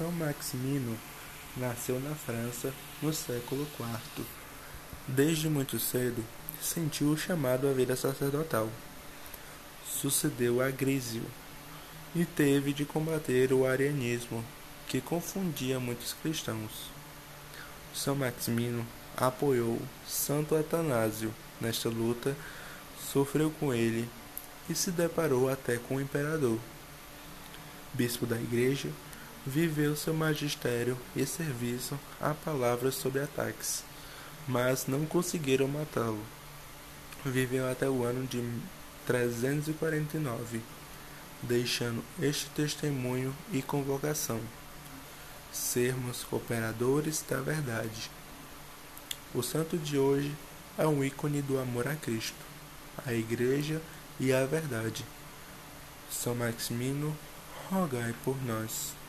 São Maximino nasceu na França no século IV. Desde muito cedo, sentiu o chamado à vida sacerdotal. Sucedeu a Grísio e teve de combater o arianismo, que confundia muitos cristãos. São Maximino apoiou Santo Atanásio nesta luta, sofreu com ele e se deparou até com o imperador. Bispo da Igreja, viveu seu magistério e serviço a palavras sobre ataques, mas não conseguiram matá-lo. Viveu até o ano de 349, deixando este testemunho e convocação: sermos cooperadores da verdade. O santo de hoje é um ícone do amor a Cristo, a Igreja e a verdade. São Maximino, rogai por nós.